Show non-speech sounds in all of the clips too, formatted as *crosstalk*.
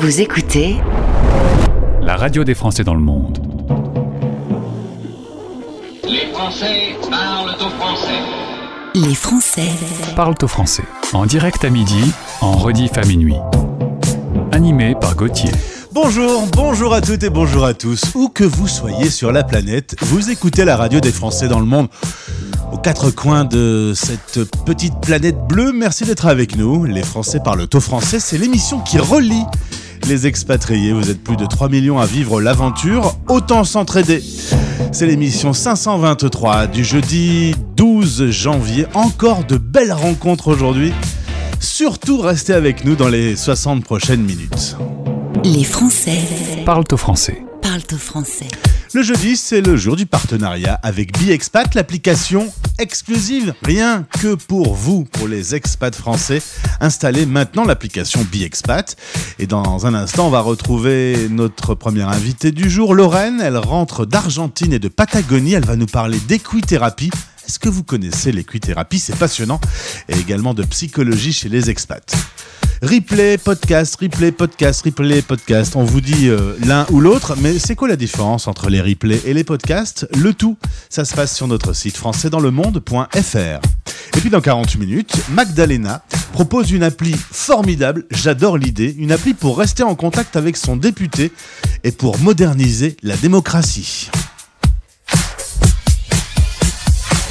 Vous écoutez la radio des Français dans le monde. Les Français parlent au français. Les Français Parlent au français. En direct à midi, en rediff à minuit. Animé par Gauthier. Bonjour, bonjour à toutes et bonjour à tous. Où que vous soyez sur la planète, vous écoutez la radio des Français dans le monde. Aux quatre coins de cette petite planète bleue, merci d'être avec nous. Les Français parlent au français, c'est l'émission qui relie les expatriés. Vous êtes plus de 3 millions à vivre l'aventure, autant s'entraider. C'est l'émission 523 du jeudi 12 janvier. Encore de belles rencontres aujourd'hui. Surtout restez avec nous dans les 60 prochaines minutes. Les Français Parlent au français. parlent au français. Le jeudi, c'est le jour du partenariat avec BiExpat, l'application exclusive, rien que pour vous, pour les expats français. Installez maintenant l'application BiExpat. Et dans un instant, on va retrouver notre première invitée du jour, Lorraine. Elle rentre d'Argentine et de Patagonie. Elle va nous parler d'équithérapie. Est-ce que vous connaissez l'équithérapie? C'est passionnant. Et également de psychologie chez les expats. Replay, podcast, replay, podcast, replay, podcast. On vous dit euh, l'un ou l'autre, mais c'est quoi la différence entre les replays et les podcasts? Le tout, ça se passe sur notre site françaisdanslemonde.fr. Et puis dans 48 minutes, Magdalena propose une appli formidable, j'adore l'idée, une appli pour rester en contact avec son député et pour moderniser la démocratie.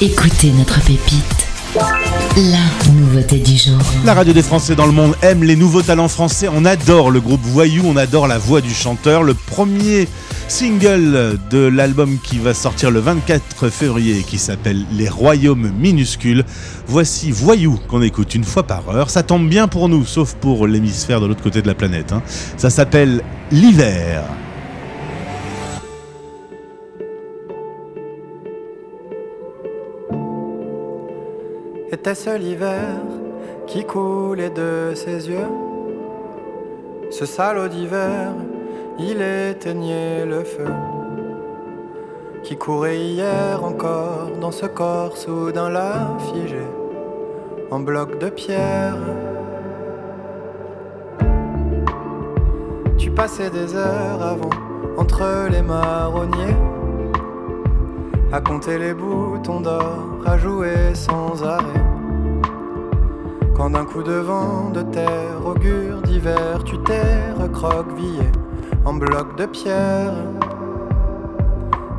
Écoutez notre pépite. La nouveauté du jour. La radio des Français dans le monde aime les nouveaux talents français. On adore le groupe Voyou, on adore la voix du chanteur. Le premier single de l'album qui va sortir le 24 février qui s'appelle Les Royaumes minuscules. Voici Voyou qu'on écoute une fois par heure. Ça tombe bien pour nous, sauf pour l'hémisphère de l'autre côté de la planète. hein. Ça s'appelle L'hiver. Était-ce l'hiver qui coulait de ses yeux Ce salaud d'hiver, il éteignait le feu qui courait hier encore dans ce corps soudain là figé en bloc de pierre. Tu passais des heures avant entre les marronniers à compter les boutons d'or, à jouer sans arrêt. Quand d'un coup de vent de terre augure d'hiver, tu t'es recroquevillé en bloc de pierre.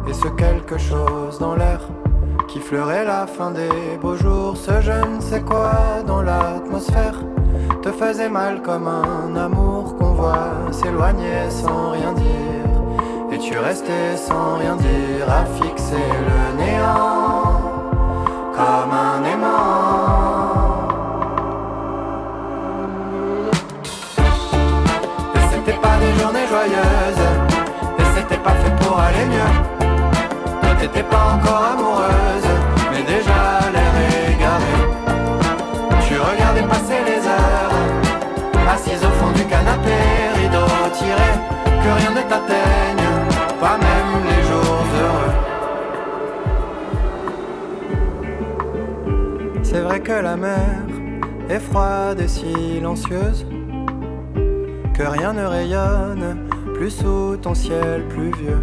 Et ce quelque chose dans l'air qui fleurait la fin des beaux jours, ce je ne sais quoi dans l'atmosphère te faisait mal comme un amour qu'on voit s'éloigner sans rien dire. Tu restais sans rien dire à fixer le néant comme un aimant. Et c'était pas des journées joyeuses, et c'était pas fait pour aller mieux. Toi t'étais pas encore amoureuse, mais déjà l'air égaré. Tu regardais passer les heures, assise au fond du canapé, rideau tiré, que rien ne t'atteigne, que la mer est froide et silencieuse, que rien ne rayonne plus sous ton ciel pluvieux.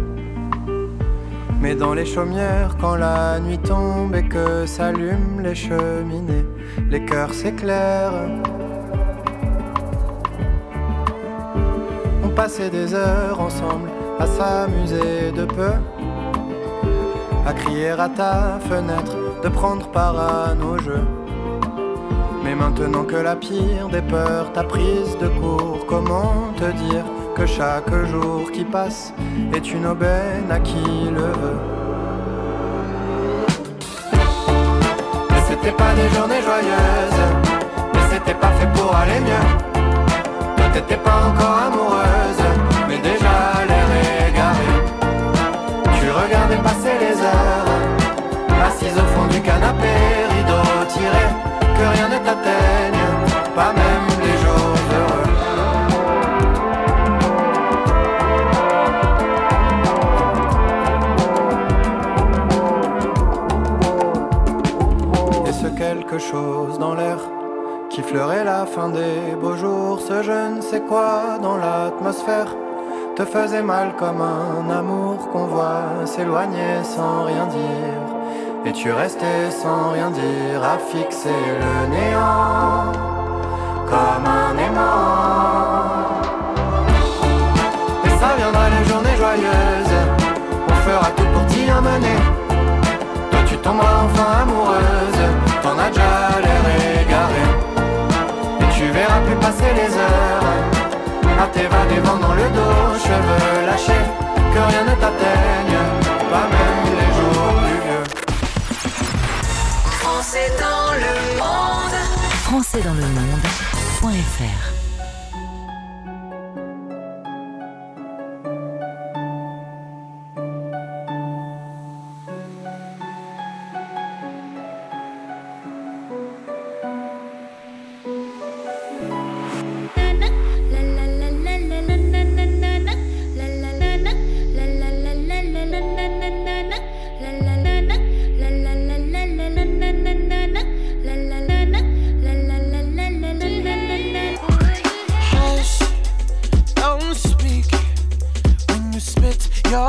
Mais dans les chaumières, quand la nuit tombe et que s'allument les cheminées, les cœurs s'éclairent. On passait des heures ensemble à s'amuser de peu, à crier à ta fenêtre, de prendre part à nos jeux. Maintenant que la pire des peurs t'a prise de court, comment te dire que chaque jour qui passe est une aubaine à qui le veut? Mais c'était pas des journées joyeuses, mais c'était pas fait pour aller mieux. Toi t'étais pas encore amoureuse, mais déjà l'air égaré. Tu regardais passer les heures, assise au fond du canapé, rideau tiré, que rien ne t'atteigne, pas même les jours heureux. Et ce quelque chose dans l'air qui fleurait la fin des beaux jours. Ce je ne sais quoi dans l'atmosphère te faisait mal comme un amour qu'on voit s'éloigner sans rien dire. Et tu restais sans rien dire à fixer le néant comme un aimant. Et ça viendra les journées joyeuses, on fera tout pour t'y amener. Toi tu tomberas enfin amoureuse, t'en as déjà l'air égaré. Et tu verras plus passer les heures, à t'évader vent dans le dos, cheveux lâchés, que rien ne t'atteigne, pas même Français dans le monde. Français dans le monde.fr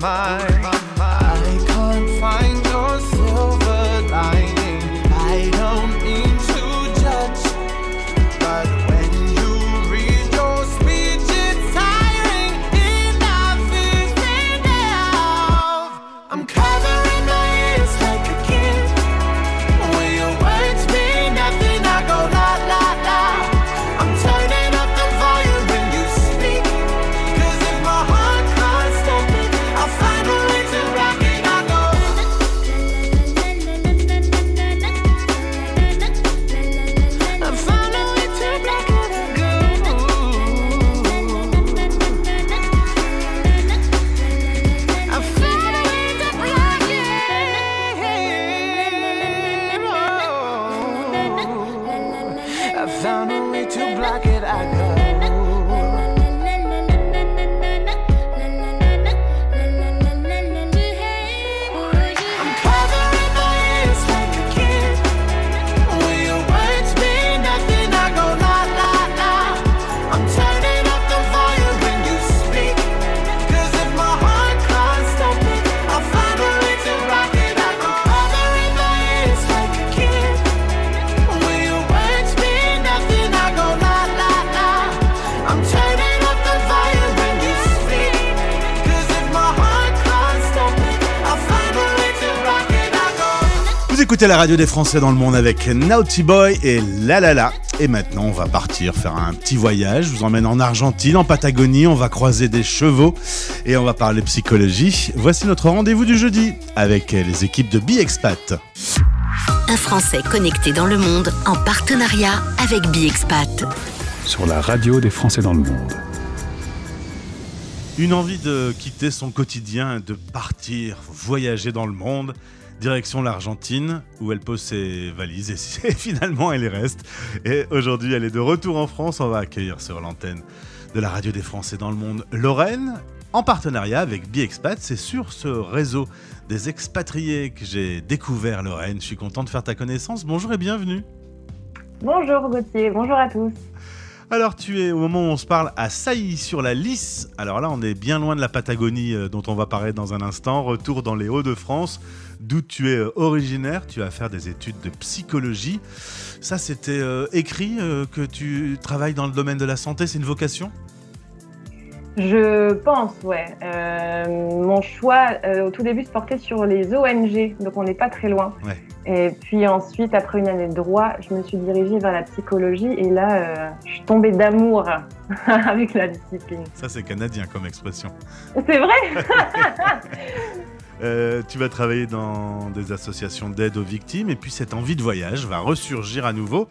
Mind. Écoutez la radio des Français dans le monde avec Naughty Boy et La La La. Et maintenant, on va partir faire un petit voyage. Je vous emmène en Argentine, en Patagonie. On va croiser des chevaux et on va parler psychologie. Voici notre rendez-vous du jeudi avec les équipes de BiExpat. Un Français connecté dans le monde en partenariat avec BiExpat. Sur la radio des Français dans le monde. Une envie de quitter son quotidien, de partir voyager dans le monde. Direction l'Argentine, où elle pose ses valises et *laughs* finalement elle y reste. Et aujourd'hui, elle est de retour en France. On va accueillir sur l'antenne de la radio des Français dans le monde Lorraine, en partenariat avec BiExpat. C'est sur ce réseau des expatriés que j'ai découvert Lorraine. Je suis content de faire ta connaissance. Bonjour et bienvenue. Bonjour Gauthier, bonjour à tous. Alors, tu es au moment où on se parle à Sailly sur la Lys. Alors là, on est bien loin de la Patagonie euh, dont on va parler dans un instant. Retour dans les Hauts-de-France, d'où tu es euh, originaire. Tu vas faire des études de psychologie. Ça, c'était euh, écrit que tu travailles dans le domaine de la santé. C'est une vocation? Je pense, ouais. mon choix au tout début se portait sur les ONG, donc on n'est pas très loin. Ouais. Et puis ensuite, après une année de droit, je me suis dirigée vers la psychologie et là, euh, je suis tombée d'amour *laughs* avec la discipline. Ça, c'est canadien comme expression. C'est vrai *laughs* euh, Tu vas travailler dans des associations d'aide aux victimes et puis cette envie de voyage va ressurgir à nouveau.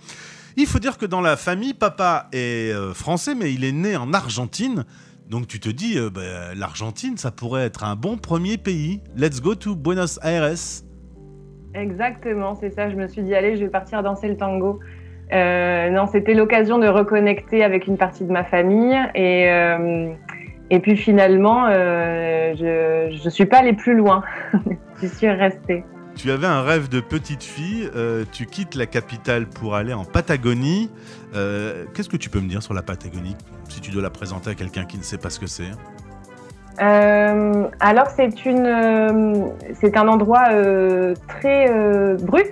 Il faut dire que dans la famille, papa est euh, français, mais il est né en Argentine. Donc tu te dis, bah, l'Argentine, ça pourrait être un bon premier pays. Let's go to Buenos Aires. Exactement, c'est ça. Je me suis dit, allez, je vais partir danser le tango. Euh, non, c'était l'occasion de reconnecter avec une partie de ma famille. Et, euh, et puis finalement, euh, je ne suis pas allée plus loin. *laughs* je suis restée. Tu avais un rêve de petite fille. tu quittes la capitale pour aller en Patagonie. Qu'est-ce que tu peux me dire sur la Patagonie, si tu dois la présenter à quelqu'un qui ne sait pas ce que c'est? Euh, alors c'est euh, un endroit euh, très euh, brut,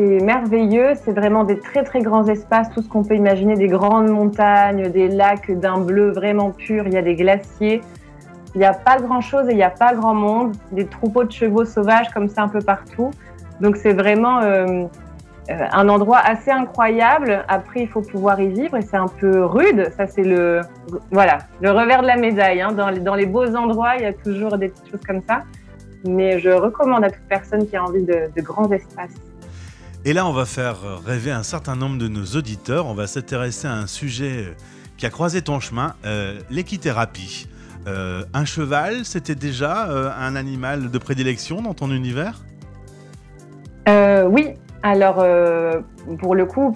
c'est merveilleux, c'est vraiment des très très grands espaces, tout ce qu'on peut imaginer, des grandes montagnes, des lacs d'un bleu vraiment pur, il y a des glaciers, il n'y a pas grand chose et il n'y a pas grand monde, des troupeaux de chevaux sauvages comme ça un peu partout, donc c'est vraiment euh, un endroit assez incroyable. Après, il faut pouvoir y vivre et c'est un peu rude. Ça, c'est le, voilà, le revers de la médaille. Hein. Dans, les, beaux endroits, il y a toujours des petites choses comme ça. Mais je recommande à toute personne qui a envie de, grands espaces. Et là, on va faire rêver un certain nombre de nos auditeurs. On va s'intéresser à un sujet qui a croisé ton chemin, euh, l'équithérapie. Euh, un cheval, c'était déjà un animal de prédilection dans ton univers? Oui, alors, euh, pour le coup,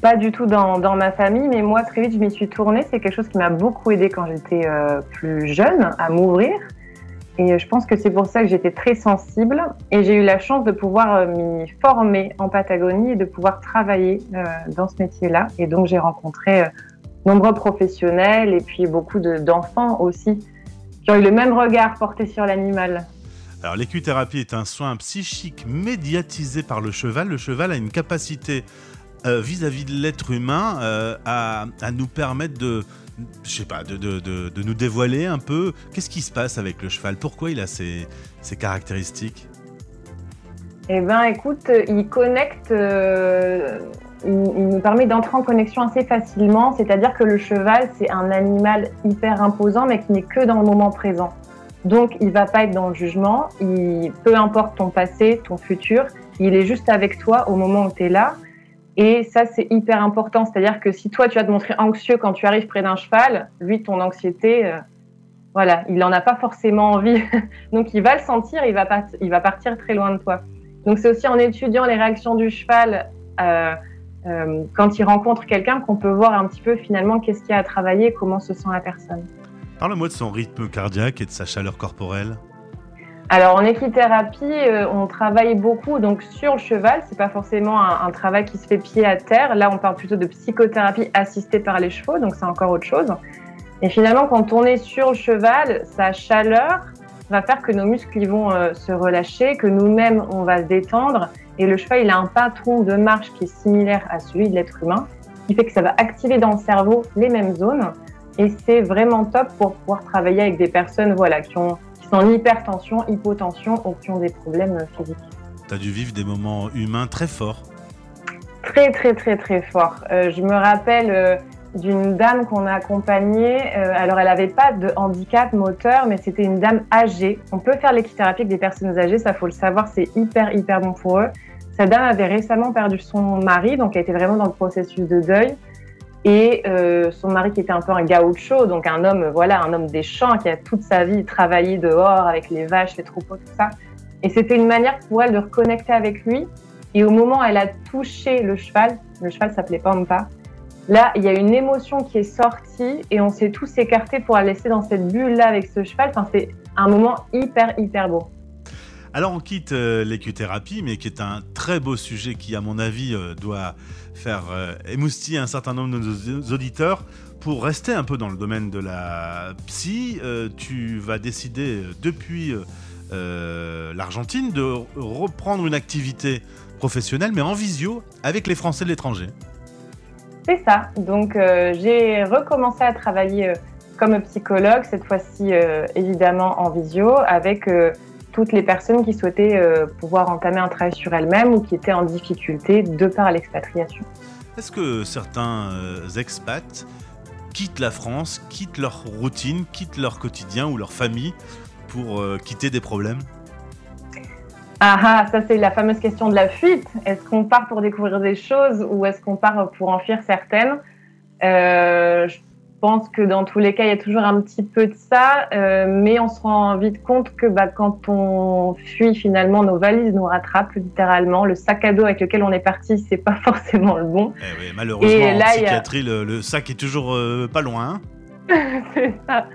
pas du tout dans, dans, ma famille, mais moi, très vite, je m'y suis tournée. C'est quelque chose qui m'a beaucoup aidé quand j'étais euh, plus jeune à m'ouvrir. Et je pense que c'est pour ça que j'étais très sensible. Et j'ai eu la chance de pouvoir euh, m'y former en Patagonie et de pouvoir travailler dans ce métier-là. Et donc, j'ai rencontré nombreux professionnels et puis beaucoup d'enfants aussi qui ont eu le même regard porté sur l'animal. Alors l'équithérapie est un soin psychique médiatisé par le cheval. Le cheval a une capacité euh, vis-à-vis de l'être humain euh, à, nous permettre de, je sais pas, de, de, nous dévoiler un peu. Qu'est-ce qui se passe avec le cheval? Pourquoi il a ces, ces caractéristiques? Eh bien, écoute, il connecte. Euh, il, il, nous permet d'entrer en connexion assez facilement, c'est-à-dire que le cheval, c'est un animal hyper imposant, mais qui n'est que dans le moment présent. Donc, il va pas être dans le jugement. Il, peu importe ton passé, ton futur, il est juste avec toi au moment où tu es là. Et ça, c'est hyper important. C'est-à-dire que si toi, tu vas te montrer anxieux quand tu arrives près d'un cheval, lui, ton anxiété, euh, voilà, il n'en a pas forcément envie. *laughs* Donc, il va le sentir, il va, pas, il va partir très loin de toi. Donc, c'est aussi en étudiant les réactions du cheval euh, euh, quand il rencontre quelqu'un qu'on peut voir un petit peu finalement qu'est-ce qu'il y a à travailler, comment se sent la personne. Parle-moi de son rythme cardiaque et de sa chaleur corporelle. Alors en équithérapie, euh, on travaille beaucoup donc sur le cheval. C'est pas forcément un, travail qui se fait pied à terre. Là, on parle plutôt de psychothérapie assistée par les chevaux, donc c'est encore autre chose. Et finalement, quand on est sur le cheval, sa chaleur va faire que nos muscles vont euh, se relâcher, que nous-mêmes on va se détendre. Et le cheval, il a un patron de marche qui est similaire à celui de l'être humain, qui fait que ça va activer dans le cerveau les mêmes zones. Et c'est vraiment top pour pouvoir travailler avec des personnes voilà, qui, ont, sont en hypertension, hypotension ou qui ont des problèmes physiques. Tu as dû vivre des moments humains très forts. Très, très, très, très forts. Euh, je me rappelle euh, d'une dame qu'on a accompagnée. Euh, alors, elle n'avait pas de handicap moteur, mais c'était une dame âgée. On peut faire l'équithérapie avec des personnes âgées, ça faut le savoir, c'est hyper, hyper bon pour eux. Cette dame avait récemment perdu son mari, donc elle était vraiment dans le processus de deuil et euh, son mari qui était un peu un gaucho, donc un homme, voilà, un homme des champs qui a toute sa vie travaillé dehors avec les vaches, les troupeaux, tout ça. Et c'était une manière pour elle de reconnecter avec lui. Et au moment où elle a touché le cheval, le cheval s'appelait Pampa, là, il y a une émotion qui est sortie et on s'est tous écartés pour la laisser dans cette bulle-là avec ce cheval. Enfin, c'est un moment hyper, hyper beau. Alors on quitte euh, l'écuthérapie, mais qui est un très beau sujet qui, à mon avis, euh, doit faire euh, émoustiller un certain nombre de nos auditeurs. Pour rester un peu dans le domaine de la psy, tu vas décider depuis l'Argentine de reprendre une activité professionnelle, mais en visio, avec les Français de l'étranger. C'est ça. Donc, j'ai recommencé à travailler comme psychologue, cette fois-ci évidemment en visio, avec toutes les personnes qui souhaitaient euh, pouvoir entamer un travail sur elles-mêmes ou qui étaient en difficulté de par l'expatriation. Est-ce que certains euh, expats quittent la France, quittent leur routine, quittent leur quotidien ou leur famille pour euh, quitter des problèmes? Ah ah, ça c'est la fameuse question de la fuite. Est-ce qu'on part pour découvrir des choses ou est-ce qu'on part pour en fuir certaines? Euh, Je pense que dans tous les cas, il y a toujours un petit peu de ça, euh, mais on se rend vite compte que bah, quand on fuit, finalement, nos valises nous rattrapent littéralement. Le sac à dos avec lequel on est parti, c'est pas *laughs* forcément le bon. Eh oui, malheureusement, Et en là, a- psychiatrie, le, le sac est toujours euh, pas loin. *laughs* c'est ça.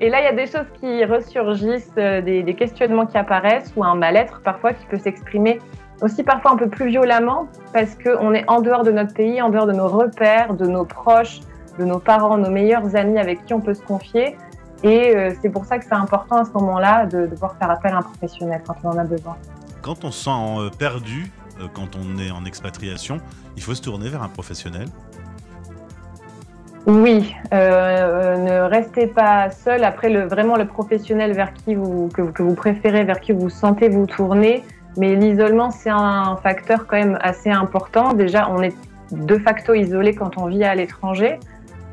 Et là, il y a des choses qui ressurgissent, euh, des, des questionnements qui apparaissent, ou un mal-être parfois qui peut s'exprimer aussi parfois un peu plus violemment, parce qu'on est en dehors de notre pays, en dehors de nos repères, de nos proches, de nos parents, nos meilleurs amis avec qui on peut se confier. Et euh, c'est pour ça que c'est important à ce moment-là de, de pouvoir faire appel à un professionnel quand on en a besoin. Quand on se sent euh, perdu, euh, quand on est en expatriation, il faut se tourner vers un professionnel. Oui, euh, ne restez pas seul. Après, le, vraiment le professionnel vers qui vous, que, que vous préférez, vers qui vous sentez vous tourner. Mais l'isolement, c'est un facteur quand même assez important. Déjà, on est de facto isolé quand on vit à l'étranger.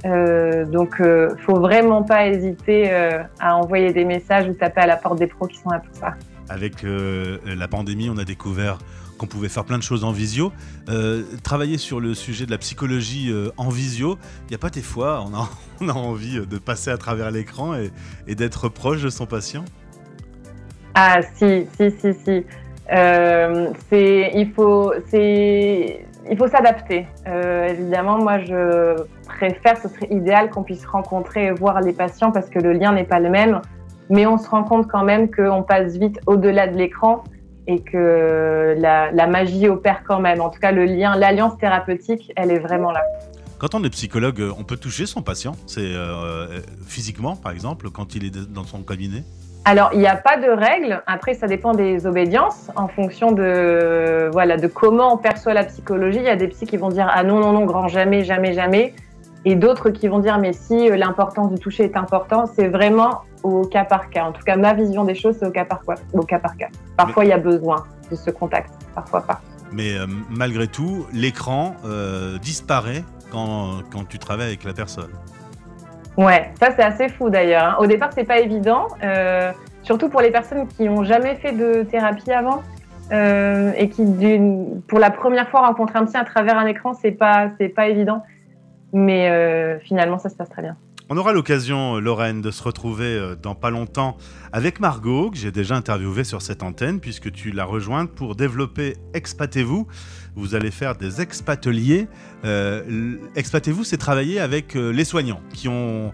Euh, donc, euh, faut vraiment pas hésiter euh, à envoyer des messages ou taper à la porte des pros qui sont là pour ça. Avec euh, la pandémie, on a découvert qu'on pouvait faire plein de choses en visio. Euh, travailler sur le sujet de la psychologie euh, en visio, il n'y a pas des fois, on a, *laughs* on a envie de passer à travers l'écran et, et d'être proche de son patient? Ah si, si, si, si. Euh, c'est, il faut, c'est, il faut s'adapter. Euh, évidemment, moi, je préfère, ce serait idéal qu'on puisse rencontrer et voir les patients parce que le lien n'est pas le même. Mais on se rend compte quand même qu'on passe vite au-delà de l'écran et que la, magie opère quand même. En tout cas, le lien, l'alliance thérapeutique, elle est vraiment là. Quand on est psychologue, on peut toucher son patient, c'est euh, euh, physiquement par exemple, quand il est dans son cabinet? Alors, il n'y a pas de règle. Après, ça dépend des obédiences en fonction de, voilà, de comment on perçoit la psychologie. Il y a des psys qui vont dire Ah non, non, non, grand jamais, jamais, jamais. Et d'autres qui vont dire Mais si, euh, l'importance du toucher est important. C'est vraiment au cas par cas. En tout cas, ma vision des choses, c'est au cas par, quoi, au cas, par cas. Parfois, il y a besoin de ce contact, parfois pas. Mais euh, malgré tout, l'écran euh, disparaît quand, quand tu travailles avec la personne. Ouais, ça c'est assez fou d'ailleurs. hein. Au départ, c'est pas évident, euh, surtout pour les personnes qui ont jamais fait de thérapie avant euh, et qui, pour la première fois, rencontrent un psy à travers un écran, c'est pas, c'est pas évident. Mais euh, finalement, ça se passe très bien. On aura l'occasion, euh, Lorraine, de se retrouver euh, dans pas longtemps avec Margot, que j'ai déjà interviewé sur cette antenne, puisque tu l'as rejointe pour développer Expatez-vous. Vous allez faire des expateliers. Euh, Expatez-vous, c'est travailler avec euh, les soignants qui ont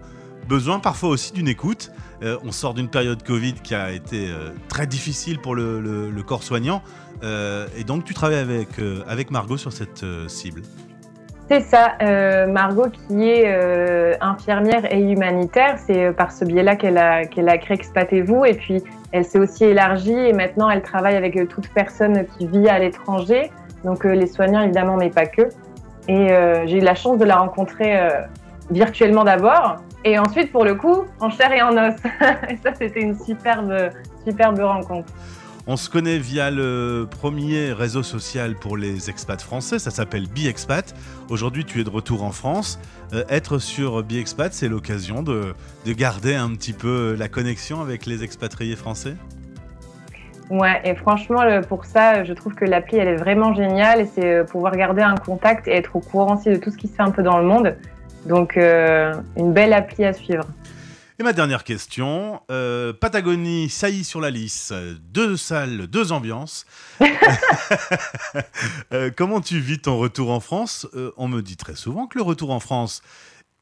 besoin parfois aussi d'une écoute. On sort d'une période Covid qui a été très difficile pour le, le- corps soignant. Et donc, tu travailles avec, avec Margot sur cette cible. C'est ça, euh, Margot qui est euh, infirmière et humanitaire, c'est euh, par ce biais-là qu'elle a, a créé Expatez-vous et puis elle s'est aussi élargie et maintenant elle travaille avec toute personne qui vit à l'étranger, donc les soignants évidemment mais pas que. Et j'ai eu la chance de la rencontrer virtuellement d'abord et ensuite pour le coup en chair et en os. *laughs* et ça c'était une superbe, superbe rencontre. On se connaît via le premier réseau social pour les expats français, ça s'appelle BiExpat. Aujourd'hui, tu es de retour en France. Euh, être sur BiExpat, c'est l'occasion de, de garder un petit peu la connexion avec les expatriés français? Ouais, et franchement, pour ça, je trouve que l'appli, elle est vraiment géniale c'est euh, pouvoir garder un contact et être au courant aussi de tout ce qui se fait un peu dans le monde. Donc, euh, une belle appli à suivre. Et ma dernière question, euh, Patagonie, saillie sur la lisse, deux salles, deux ambiances. *laughs* Euh, comment tu vis ton retour en France? Euh, on me dit très souvent que le retour en France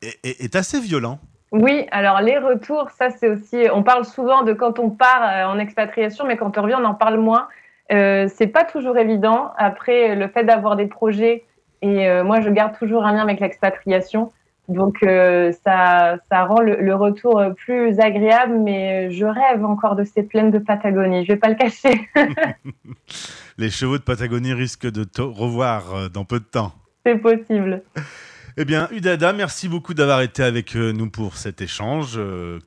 est, est assez violent. Oui, alors les retours, ça c'est aussi, on parle souvent de quand on part en expatriation, mais quand on revient, on en parle moins. c'est pas toujours évident. Après, le fait d'avoir des projets, et moi je garde toujours un lien avec l'expatriation, donc euh, ça, ça rend le, retour euh, plus agréable, mais euh, je rêve encore de ces plaines de Patagonie, je ne vais pas le cacher. *laughs* Les chevaux de Patagonie risquent de te revoir dans peu de temps. C'est possible. Eh bien, Udada, merci beaucoup d'avoir été avec nous pour cet échange,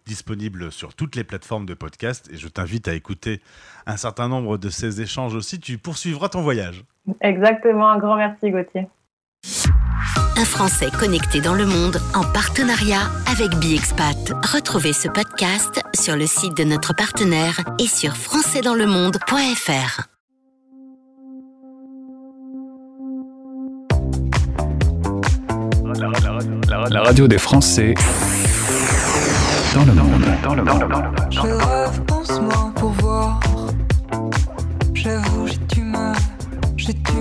disponible sur toutes les plateformes de podcast. Et je t'invite à écouter un certain nombre de ces échanges aussi. Tu poursuivras ton voyage. Exactement. Un grand merci, Gauthier un Français connecté dans le monde en partenariat avec BiExpat. Retrouvez ce podcast sur le site de notre partenaire et sur françaisdanslemonde.fr. La, radio des Français dans le monde. J'avoue, j'ai du mal, j'ai du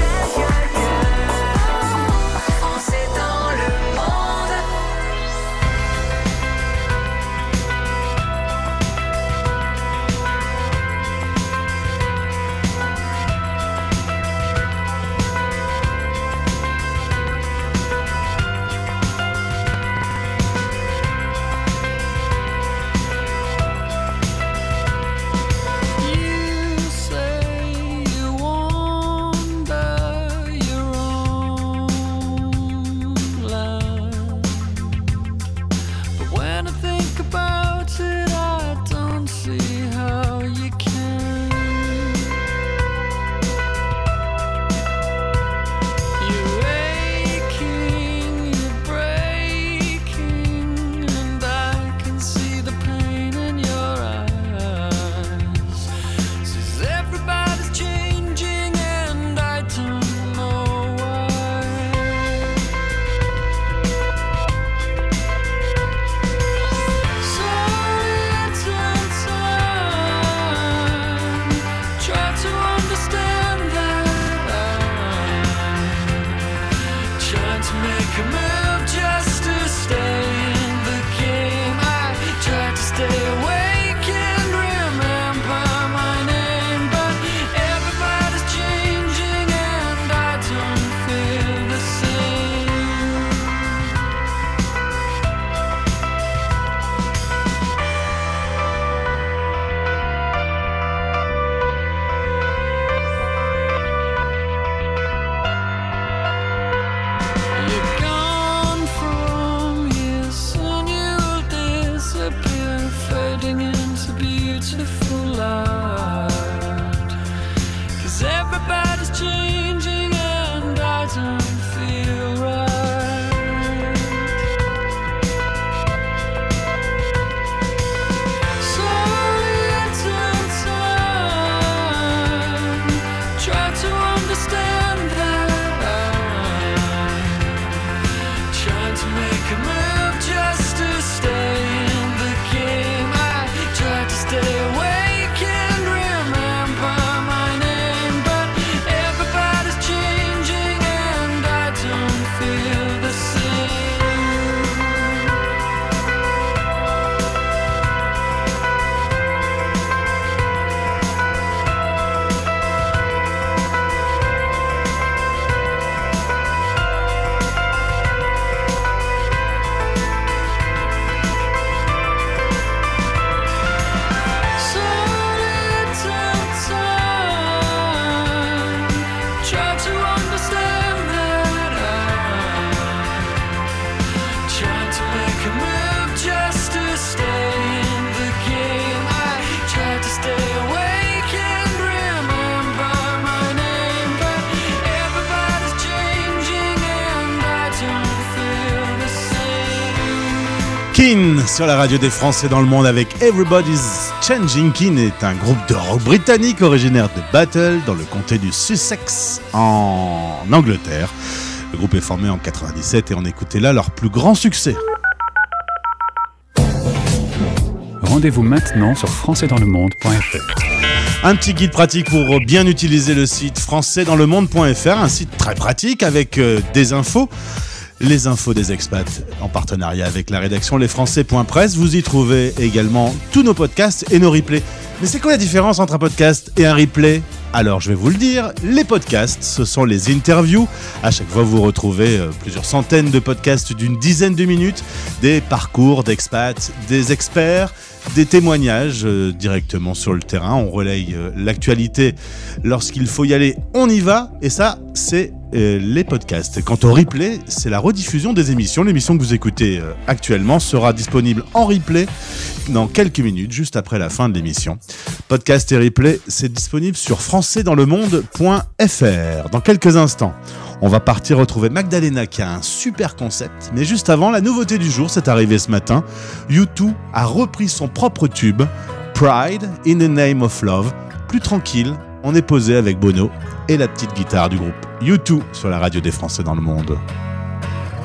Keane sur la radio des Français dans le monde avec Everybody's Changing. Keane est un groupe de rock britannique originaire de Battle dans le comté du Sussex en Angleterre. Le groupe est formé en 97 et on écoutait là leur plus grand succès. Rendez-vous maintenant sur françaisdanslemonde.fr. Un petit guide pratique pour bien utiliser le site françaisdanslemonde.fr, un site très pratique avec euh, des infos. Les infos des expats en partenariat avec la rédaction lesfrançais.press. Vous y trouvez également tous nos podcasts et nos replays. Mais c'est quoi la différence entre un podcast et un replay? Alors je vais vous le dire, les podcasts, ce sont les interviews. À chaque fois, vous retrouvez euh, plusieurs centaines de podcasts d'une dizaine de minutes, des parcours d'expats, des experts, des témoignages euh, directement sur le terrain. On relaye euh, l'actualité lorsqu'il faut y aller, on y va. Et ça, c'est les podcasts. Quant au replay, c'est la rediffusion des émissions. L'émission que vous écoutez euh, actuellement sera disponible en replay dans quelques minutes, juste après la fin de l'émission. Podcast et replay, c'est disponible sur françaisdanslemonde.fr. Dans quelques instants, on va partir retrouver Magdalena qui a un super concept. Mais juste avant, la nouveauté du jour, c'est arrivé ce matin. U2 a repris son propre tube, Pride in the Name of Love. Plus tranquille, on est posé avec Bono et la petite guitare du groupe U2 sur la radio des Français dans le monde.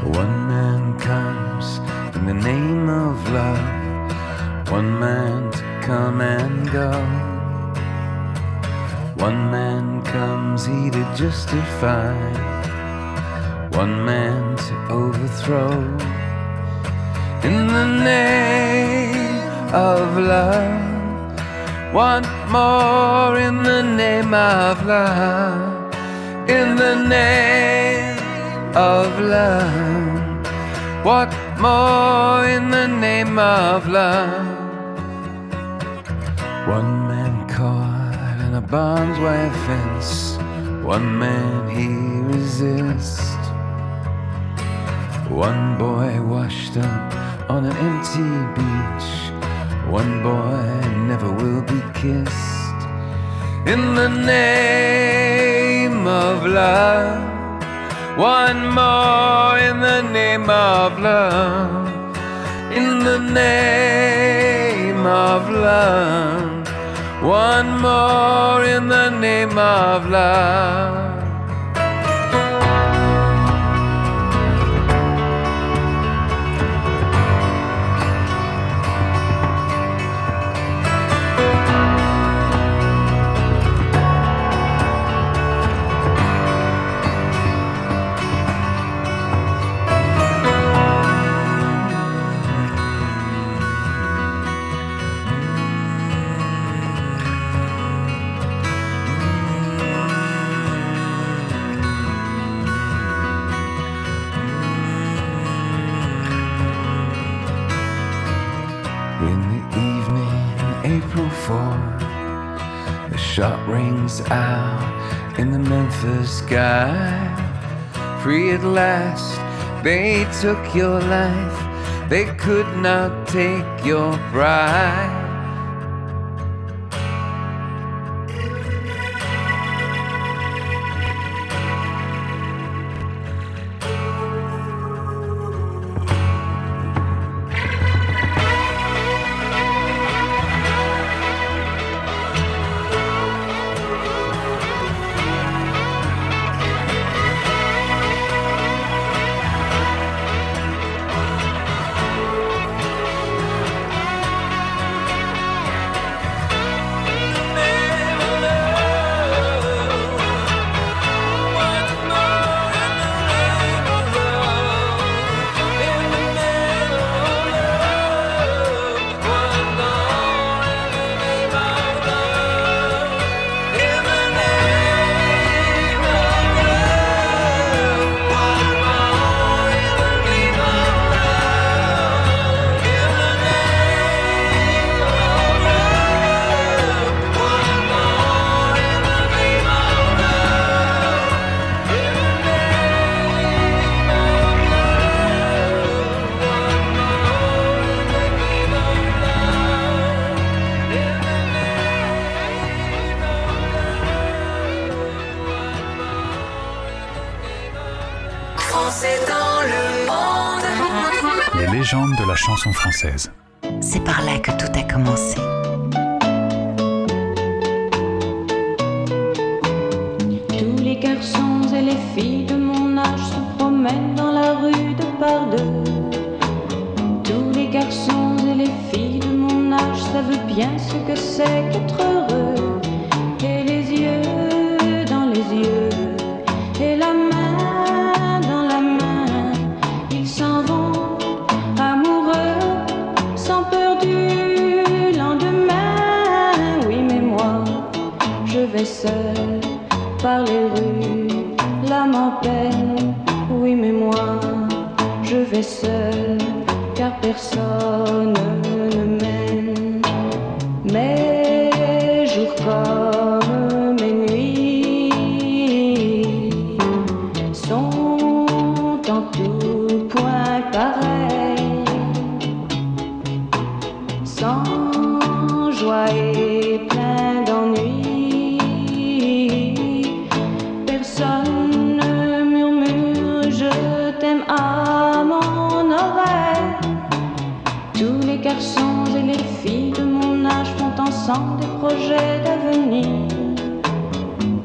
One man comes in the name of love. One man to come and go. One man comes he to justify. One man to overthrow. In the name of love. One more in the name of love. In the name of love. What more in the name of love? One man caught in a barbed wire fence. One man he resists. One boy washed up on an empty beach. One boy never will be kissed. In the name of love. One more in the name of love. In the name of love. One more in the name of love. Shot rings out in the Memphis sky. Free at last, they took your life, they could not take your pride. Légendes de la chanson française. C'est par là que tout a commencé. Des projets d'avenir.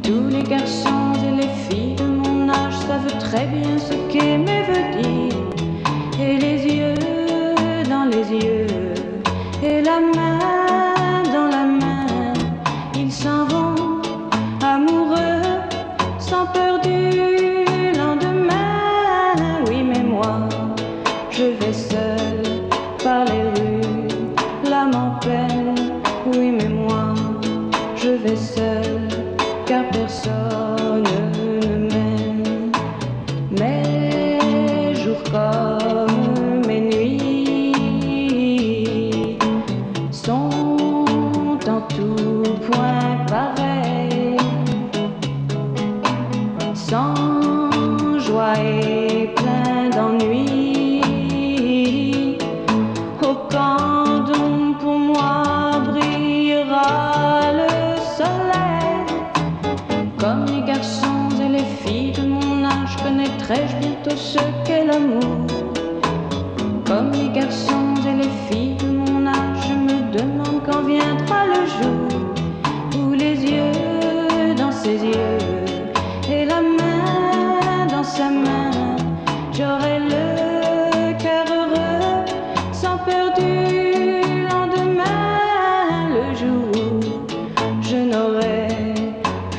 Tous les garçons et les filles de mon âge savent très bien ce qu'aimer veut dire. Et les yeux dans les yeux, et la main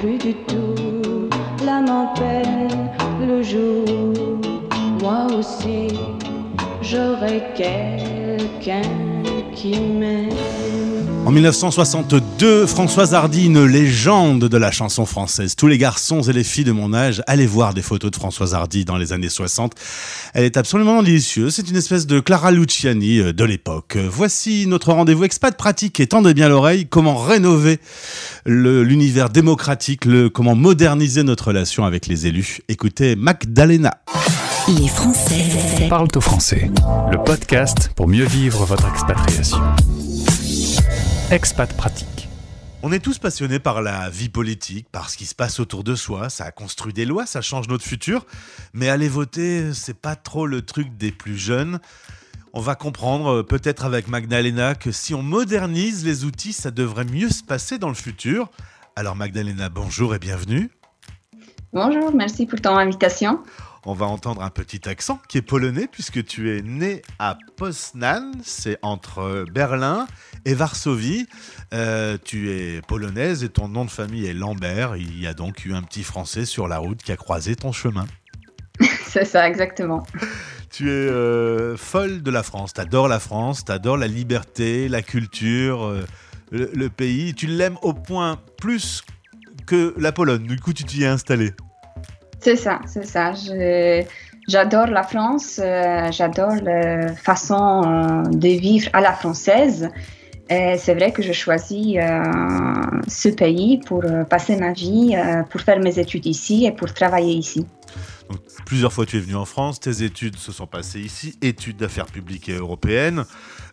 plus du tout. L'âme en peine, le jour moi aussi j'aurai quelqu'un En 1962, Françoise Hardy, une légende de la chanson française. Tous les garçons et les filles de mon âge, allez voir des photos de Françoise Hardy dans les années 60. Elle est absolument délicieuse. C'est une espèce de Clara Luciani euh, de l'époque. Voici notre rendez-vous expat pratique et tendez bien l'oreille. Comment rénover l'univers démocratique, le, comment moderniser notre relation avec les élus. Écoutez Magdalena. Les Français Parle au français, le podcast pour mieux vivre votre expatriation. Expat pratique. On est tous passionnés par la vie politique, par ce qui se passe autour de soi. Ça a construit des lois, ça change notre futur. Mais aller voter, c'est pas trop le truc des plus jeunes. On va comprendre, euh, peut-être avec Magdalena, que si on modernise les outils, ça devrait mieux se passer dans le futur. Alors Magdalena, bonjour et bienvenue. Bonjour, merci pour ton invitation. On va entendre un petit accent qui est polonais puisque tu es né à Poznan, c'est entre Berlin et Varsovie. Euh, tu es polonaise et ton nom de famille est Lambert. Il y a donc eu un petit Français sur la route qui a croisé ton chemin. *laughs* C'est ça, exactement. Tu es euh, folle de la France, t'adores la France, t'adores la liberté, la culture, euh, le, le pays. Tu l'aimes au point plus que la Pologne. Du coup, tu t'y es installé. C'est ça, c'est ça. J'adore la France, euh, j'adore la façon euh, de vivre à la française. Et c'est vrai que je choisis euh, ce pays pour passer ma vie, pour faire mes études ici et pour travailler ici. Plusieurs fois tu es venu en France, tes études se sont passées ici, études d'affaires publiques et européennes.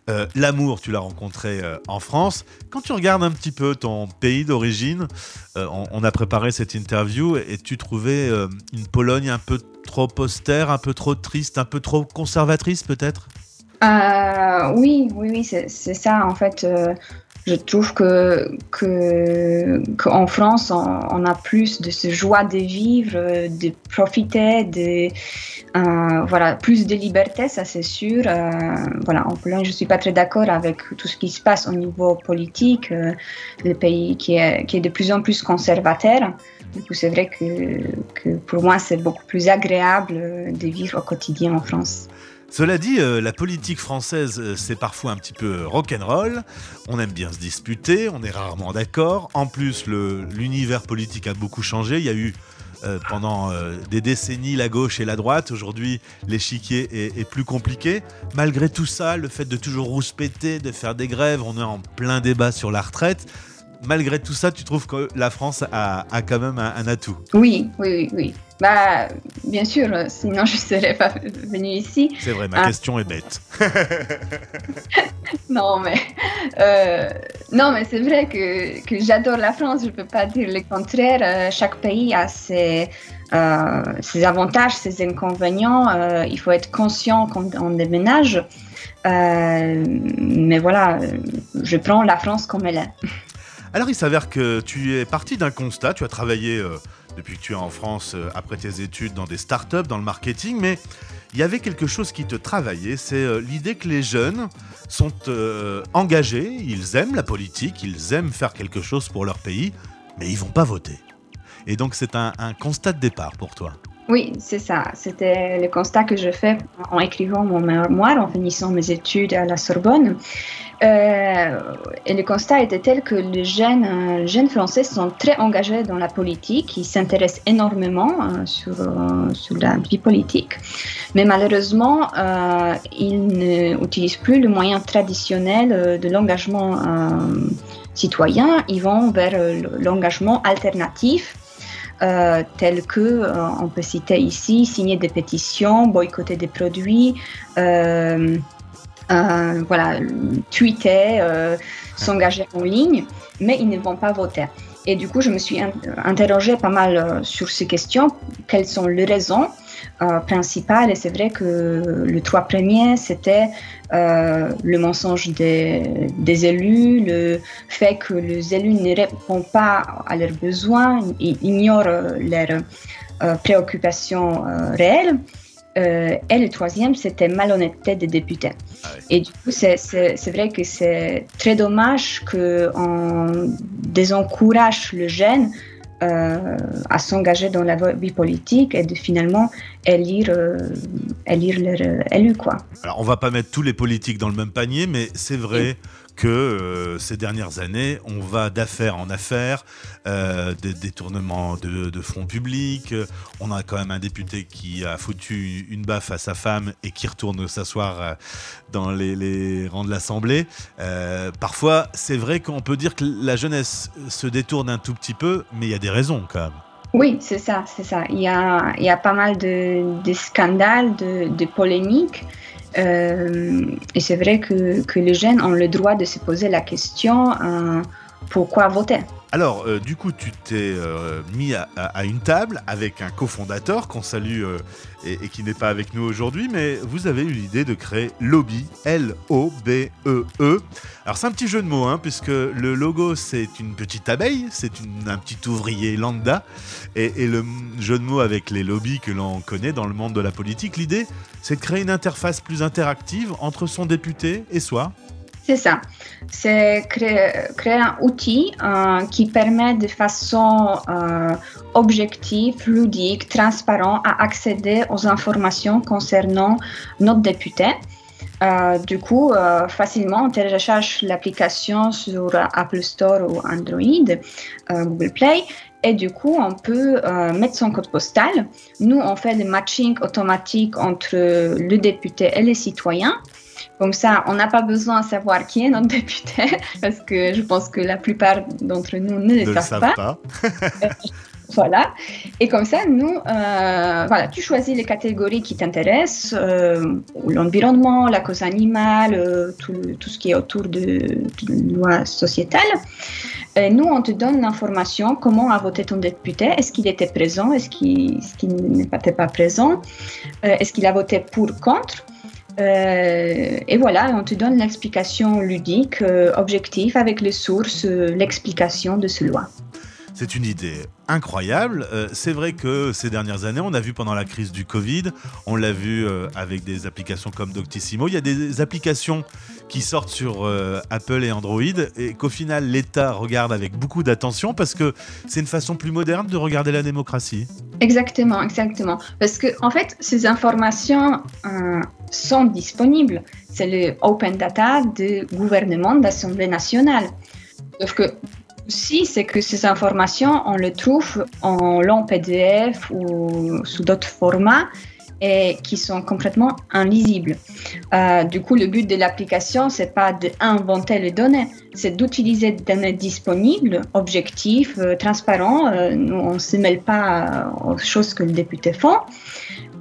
Euh, L'amour, tu l'as rencontré euh, en France. Quand tu regardes un petit peu ton pays d'origine, euh, on, on a préparé cette interview et tu trouvais une Pologne un peu trop austère, un peu trop triste, un peu trop conservatrice peut-être? Oui, oui, oui, c'est ça. En fait, je trouve que que qu'en France, on, a plus de ce joie de vivre, de profiter, de euh, voilà, plus de liberté, ça c'est sûr. Euh, voilà, en Pologne, je suis pas très d'accord avec tout ce qui se passe au niveau politique, euh, le pays qui est qui est de plus en plus conservateur. Du coup, c'est vrai que, que pour moi, c'est beaucoup plus agréable de vivre au quotidien en France. Cela dit, euh, la politique française, euh, c'est parfois un petit peu rock'n'roll. On aime bien se disputer, on est rarement d'accord. En plus, l'univers politique a beaucoup changé. Il y a eu euh, pendant euh, des décennies la gauche et la droite. Aujourd'hui, l'échiquier est, est plus compliqué. Malgré tout ça, le fait de toujours rouspéter, de faire des grèves, on est en plein débat sur la retraite. Malgré tout ça, tu trouves que la France a, a quand même un, un atout Oui, oui, oui, oui. Bah, bien sûr, sinon je ne serais pas venue ici. C'est vrai, ma Ah. question est bête. *laughs* Non, mais, euh, non, mais c'est vrai que, que j'adore la France, je ne peux pas dire le contraire. Euh, chaque pays a ses, euh, ses avantages, ses inconvénients. Euh, il faut être conscient quand on déménage. Mais voilà, je prends la France comme elle est. *laughs* Alors il s'avère que tu es parti d'un constat, tu as travaillé euh, depuis que tu es en France euh, après tes études dans des startups, dans le marketing, mais il y avait quelque chose qui te travaillait, c'est euh, l'idée que les jeunes sont engagés, ils aiment la politique, ils aiment faire quelque chose pour leur pays, mais ils vont pas voter. Et donc c'est un constat de départ pour toi. Oui, c'est ça. C'était le constat que je fais en écrivant mon mémoire, en finissant mes études à la Sorbonne. Euh, et le constat était tel que les jeunes, euh, jeunes Français sont très engagés dans la politique, ils s'intéressent énormément euh, sur, euh, sur la vie politique, mais malheureusement, ils n'utilisent plus le moyen traditionnel de l'engagement citoyen, ils vont vers l'engagement alternatif. Euh, tels que, euh, on peut citer ici, signer des pétitions, boycotter des produits, euh, voilà, tweeter, euh, s'engager en ligne, mais ils ne vont pas voter. Et du coup, je me suis in- interrogée pas mal euh, sur ces questions. Quelles sont les raisons euh, principales? Et c'est vrai que les trois premiers, c'était euh, le mensonge des, élus, le fait que les élus ne répondent pas à leurs besoins, ignorent leurs préoccupations réelles. Euh, et le troisième, c'était malhonnêteté des députés. Et du coup, c'est- vrai que c'est très dommage qu'on désencourage le jeune euh, à s'engager dans la vie politique et de finalement élire, euh, élire leur euh, élu. Quoi. Alors, on va pas mettre tous les politiques dans le même panier, mais c'est vrai que euh, ces dernières années, on va d'affaires en affaires, euh, des détournements de, de fonds publics. On a quand même un député qui a foutu une baffe à sa femme et qui retourne s'asseoir euh, dans les, rangs de l'Assemblée. Parfois, c'est vrai qu'on peut dire que la jeunesse se détourne un tout petit peu, mais il y a des raisons quand même. Oui, c'est ça, c'est ça. Il y a, y a pas mal de, scandales, de polémiques. Euh, et c'est vrai que, que les jeunes ont le droit de se poser la question euh, pourquoi voter Alors, euh, du coup, tu t'es euh, mis à, une table avec un cofondateur qu'on salue euh, et, qui n'est pas avec nous aujourd'hui, mais vous avez eu l'idée de créer Lobby, L-O-B-E-E. E. Alors, c'est un petit jeu de mots, hein, puisque le logo, c'est une petite abeille, c'est un petit ouvrier lambda, et, et le jeu de mots avec les lobbies que l'on connaît dans le monde de la politique, l'idée, c'est de créer une interface plus interactive entre son député et soi. C'est ça. C'est créer, un outil euh, qui permet de façon euh, objective, ludique, transparente à accéder aux informations concernant notre député. Euh, du coup, facilement, on télécharge l'application sur Apple Store ou Android, Google Play, et du coup, on peut mettre son code postal. Nous, on fait le matching automatique entre le député et les citoyens. Comme ça, on n'a pas besoin de savoir qui est notre *laughs* député, parce que je pense que la plupart d'entre nous ne le Ne le savent savent pas. pas. *laughs* Voilà. Et comme ça, nous, euh, voilà, tu choisis les catégories qui t'intéressent, euh, l'environnement, la cause animale, euh, tout, ce qui est autour de, de loi sociétale. Et nous, on te donne l'information, comment a voté ton député, est-ce qu'il était présent, est-ce qu'il est-ce qu'il n'était pas présent, euh, est-ce qu'il a voté pour, contre. Euh, et voilà, on te donne l'explication ludique, euh, objective, avec les sources, euh, l'explication de ce loi. C'est une idée incroyable. Euh, c'est vrai que ces dernières années, on a vu pendant la crise du Covid, on l'a vu euh, avec des applications comme Doctissimo, il y a des applications qui sortent sur euh, Apple et Android et qu'au final l'État regarde avec beaucoup d'attention parce que c'est une façon plus moderne de regarder la démocratie. Exactement, exactement. Parce que en fait, ces informations sont disponibles. C'est le open data du gouvernement d'Assemblée nationale. Sauf que si c'est que ces informations, on les trouve en long PDF ou sous d'autres formats et qui sont complètement inlisibles. Euh, du coup, le but de l'application, c'est pas d'inventer les données, c'est d'utiliser des données disponibles, objectives, euh, transparents. Euh, nous, on ne se mêle pas aux choses que les députés font,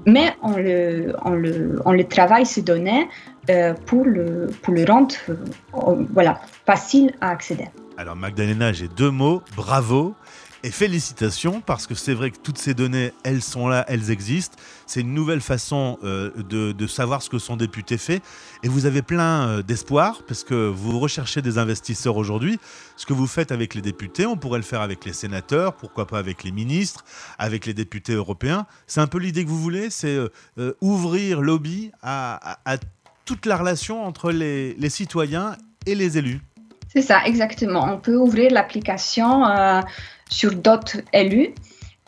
mais on le, travaille ces données euh, pour, le, pour le rendre euh, voilà, facile à accéder. Alors Magdalena, j'ai deux mots, bravo et félicitations parce que c'est vrai que toutes ces données, elles sont là, elles existent. C'est une nouvelle façon euh, de, savoir ce que son député fait et vous avez plein euh, d'espoir parce que vous recherchez des investisseurs aujourd'hui. Ce que vous faites avec les députés, on pourrait le faire avec les sénateurs, pourquoi pas avec les ministres, avec les députés européens. C'est un peu l'idée que vous voulez, c'est euh, ouvrir lobby à, toute la relation entre les citoyens et les élus. C'est ça, exactement. On peut ouvrir l'application euh, sur d'autres élus.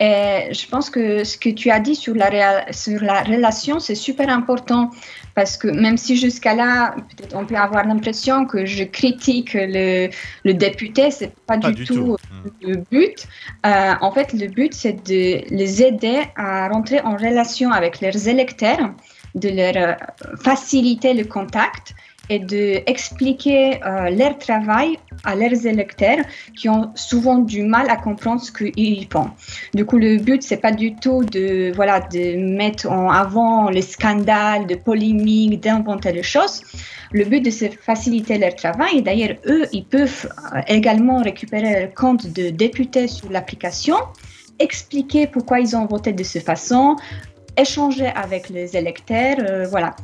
Et je pense que ce que tu as dit sur la, sur la relation, c'est super important parce que même si jusqu'à là, peut-être on peut avoir l'impression que je critique le, le député, c'est pas, Pas du, du tout, tout. le but. Euh, en fait, le but, c'est de les aider à rentrer en relation avec leurs électeurs, de leur euh, faciliter le contact et de expliquer euh, leur travail à leurs électeurs qui ont souvent du mal à comprendre ce qu'ils font. Du coup, le but, c'est pas du tout de, voilà, de mettre en avant les scandales, de polémiques, d'inventer les choses. Le but, de c'est faciliter leur travail. D'ailleurs, eux, ils peuvent euh, également récupérer leur compte de députés sur l'application, expliquer pourquoi ils ont voté de cette façon, échanger avec les électeurs, euh, voilà.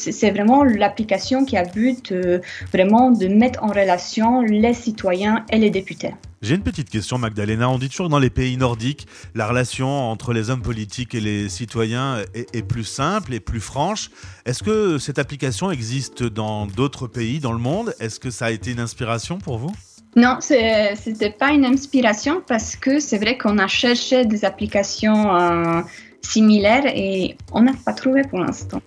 C'est vraiment l'application qui a but euh, vraiment de mettre en relation les citoyens et les députés. J'ai une petite question, Magdalena. On dit toujours que dans les pays nordiques, la relation entre les hommes politiques et les citoyens est, est plus simple et plus franche. Est-ce que cette application existe dans d'autres pays dans le monde? Est-ce que ça a été une inspiration pour vous? Non, ce n'était pas une inspiration parce que c'est vrai qu'on a cherché des applications euh, similaires et on n'a pas trouvé pour l'instant.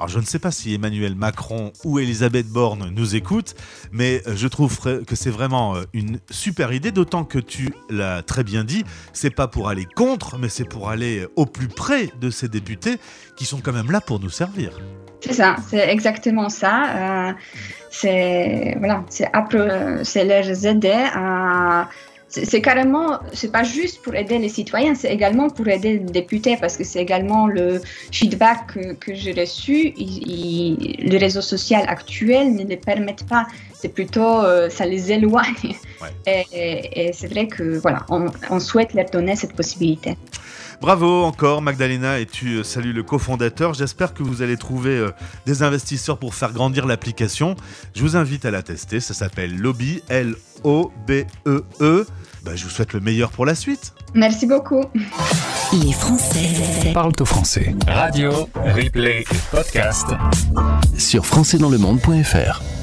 Alors je ne sais pas si Emmanuel Macron ou Elisabeth Borne nous écoutent, mais euh, je trouve que c'est vraiment euh, une super idée, d'autant que tu l'as très bien dit, c'est pas pour aller contre, mais c'est pour aller au plus près de ces députés qui sont quand même là pour nous servir. C'est ça, c'est exactement ça. Euh, c'est voilà, c'est les aider à. C'est carrément, c'est pas juste pour aider les citoyens, c'est également pour aider les députés parce que c'est également le feedback que, que j'ai reçu. Il- il- les réseaux sociaux actuels ne les permettent pas. C'est plutôt, euh, ça les éloigne. Et, et- et c'est vrai que voilà, on, on souhaite leur donner cette possibilité. Bravo encore Magdalena et tu euh, salues le cofondateur. J'espère que vous allez trouver euh, des investisseurs pour faire grandir l'application. Je vous invite à la tester. Ça s'appelle Lobby, L-O-B-E-E. Bah, je vous souhaite le meilleur pour la suite. Merci beaucoup. Les Français Parle au français. Radio, replay et podcast. sur françaisdanslemonde.fr.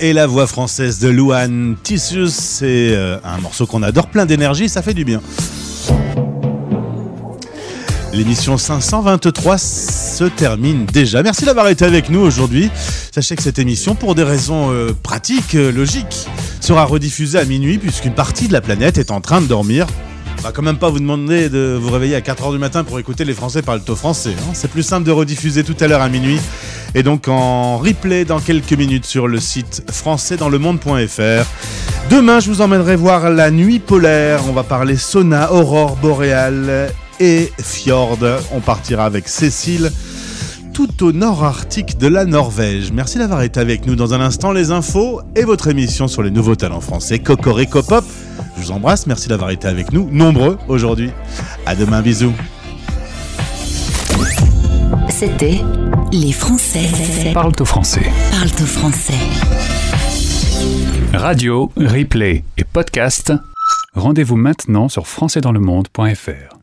Et la voix française de Louane Tissus, c'est euh, un morceau qu'on adore, plein d'énergie, ça fait du bien. L'émission 523 se termine déjà. Merci d'avoir été avec nous aujourd'hui. Sachez que cette émission, pour des raisons euh, pratiques, euh, logiques, sera rediffusée à minuit puisqu'une partie de la planète est en train de dormir. On va quand même pas vous demander de vous réveiller à 4h du matin pour écouter les Français parler au français. hein. C'est plus simple de rediffuser tout à l'heure à minuit et donc en replay dans quelques minutes sur le site françaisdanslemonde.fr. Demain, je vous emmènerai voir la nuit polaire. On va parler sauna, aurore boréale et fjord. On partira avec Cécile tout au nord arctique de la Norvège. Merci d'avoir été avec nous dans un instant les infos et votre émission sur les nouveaux talents français Cocorico Pop. Je vous embrasse, merci d'avoir été avec nous, nombreux aujourd'hui. À demain, bisous. C'était Les Français Parle au français. parlent au français. Radio, replay et podcast. Rendez-vous maintenant sur françaisdanslemonde.fr.